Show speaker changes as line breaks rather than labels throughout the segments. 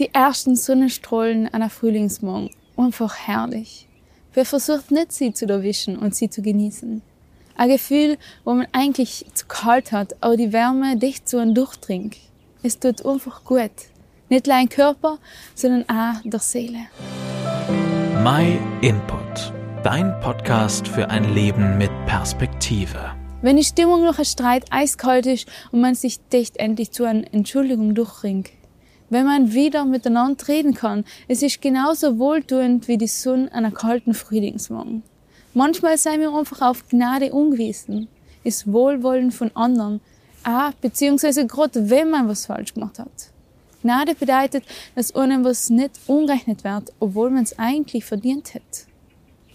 Die ersten Sonnenstrahlen einer Frühlingsmorgen. Einfach herrlich. Wer versucht nicht, sie zu erwischen und sie zu genießen? Ein Gefühl, wo man eigentlich zu kalt hat, aber die Wärme dicht zu und durchdringt. Es tut einfach gut. Nicht nur im Körper, sondern auch der Seele.
My Input. Dein Podcast für ein Leben mit Perspektive.
Wenn die Stimmung nach einem Streit eiskalt ist und man sich dicht endlich zu einer Entschuldigung durchringt, wenn man wieder miteinander reden kann. Es ist genauso wohltuend wie die Sonne an einem kalten Frühlingsmorgen. Manchmal seien wir einfach auf Gnade ungewiesen, ist Wohlwollen von anderen, auch beziehungsweise gerade wenn man was falsch gemacht hat. Gnade bedeutet, dass einem was nicht umgerechnet wird, obwohl man es eigentlich verdient hat.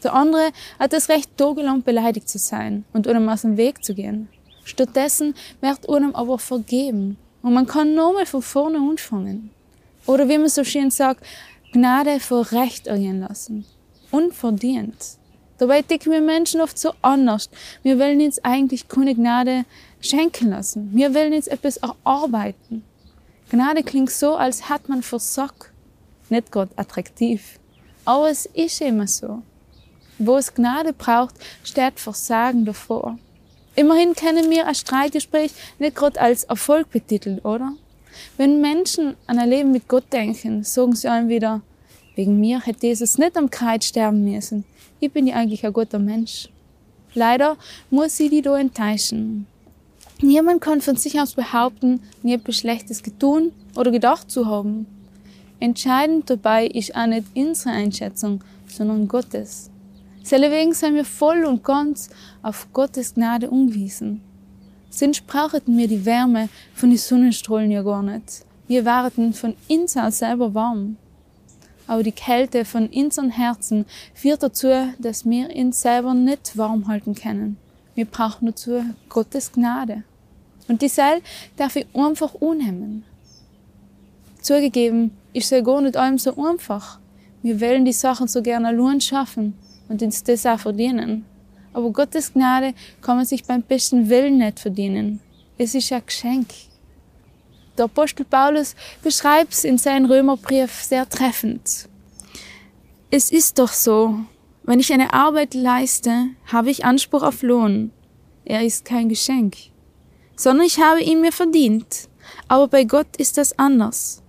Der andere hat das Recht, tagelang beleidigt zu sein und einem aus dem Weg zu gehen. Stattdessen wird einem aber vergeben und man kann nochmal von vorne anfangen. Oder wie man so schön sagt, Gnade vor Recht ergehen lassen. Unverdient. Dabei denken wir Menschen oft so anders. Wir wollen uns eigentlich keine Gnade schenken lassen. Wir wollen uns etwas erarbeiten. Gnade klingt so, als hat man versagt. Nicht gerade attraktiv. Aber es ist immer so. Wo es Gnade braucht, steht Versagen davor. Immerhin können wir ein Streitgespräch nicht gerade als Erfolg betiteln, oder? Wenn Menschen an ein Leben mit Gott denken, sagen sie einem wieder, wegen mir hätte Jesus nicht am Kreuz sterben müssen. Ich bin ja eigentlich ein guter Mensch. Leider muss sie die da enttäuschen. Niemand kann von sich aus behaupten, nie etwas Schlechtes getun oder gedacht zu haben. Entscheidend dabei ist auch nicht unsere Einschätzung, sondern Gottes. Deswegen sind wir voll und ganz auf Gottes Gnade umgewiesen. Sonst brauchten wir die Wärme von den Sonnenstrahlen ja gar nicht. Wir waren von uns selber warm. Aber die Kälte von unseren Herzen führt dazu, dass wir uns selber nicht warm halten können. Wir brauchen dazu Gottes Gnade. Und die Seil darf ich einfach unhemmen. Zugegeben, ist ja gar nicht allem so einfach. Wir wollen die Sachen so gerne allein schaffen und uns das auch verdienen. Aber Gottes Gnade kann man sich beim besten Willen nicht verdienen. Es ist ein Geschenk. Der Apostel Paulus beschreibt es in seinem Römerbrief sehr treffend. Es ist doch so, wenn ich eine Arbeit leiste, habe ich Anspruch auf Lohn. Er ist kein Geschenk, sondern ich habe ihn mir verdient. Aber bei Gott ist das anders.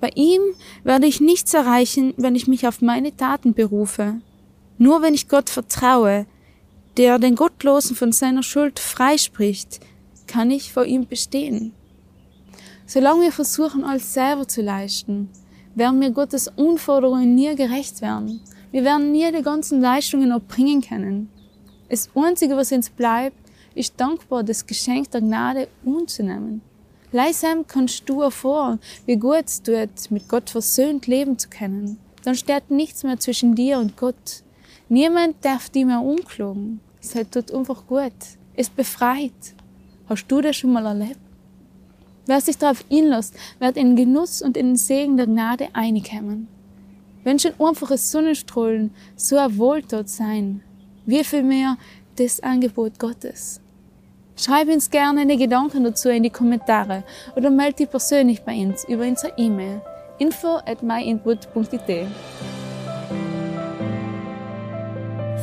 Bei ihm werde ich nichts erreichen, wenn ich mich auf meine Taten berufe. Nur wenn ich Gott vertraue, der den Gottlosen von seiner Schuld freispricht, kann ich vor ihm bestehen. Solange wir versuchen, alles selber zu leisten, werden wir Gottes Unforderungen nie gerecht werden. Wir werden nie die ganzen Leistungen erbringen können. Das Einzige, was uns bleibt, ist dankbar, das Geschenk der Gnade anzunehmen. Leisam kannst du erfahren, wie gut es tut, mit Gott versöhnt leben zu können. Dann steht nichts mehr zwischen dir und Gott. Niemand darf dich mehr umklagen. Es tut einfach gut. Es befreit. Hast du das schon mal erlebt? Wer sich darauf einlässt, wird in Genuss und in den Segen der Gnade einkommen. Wenn schon einfache Sonnenstrahlen so ein Wohltat sein, wie viel mehr das Angebot Gottes. Schreib uns gerne eine Gedanken dazu in die Kommentare oder melde dich persönlich bei uns über unsere E-Mail info at myinput.it.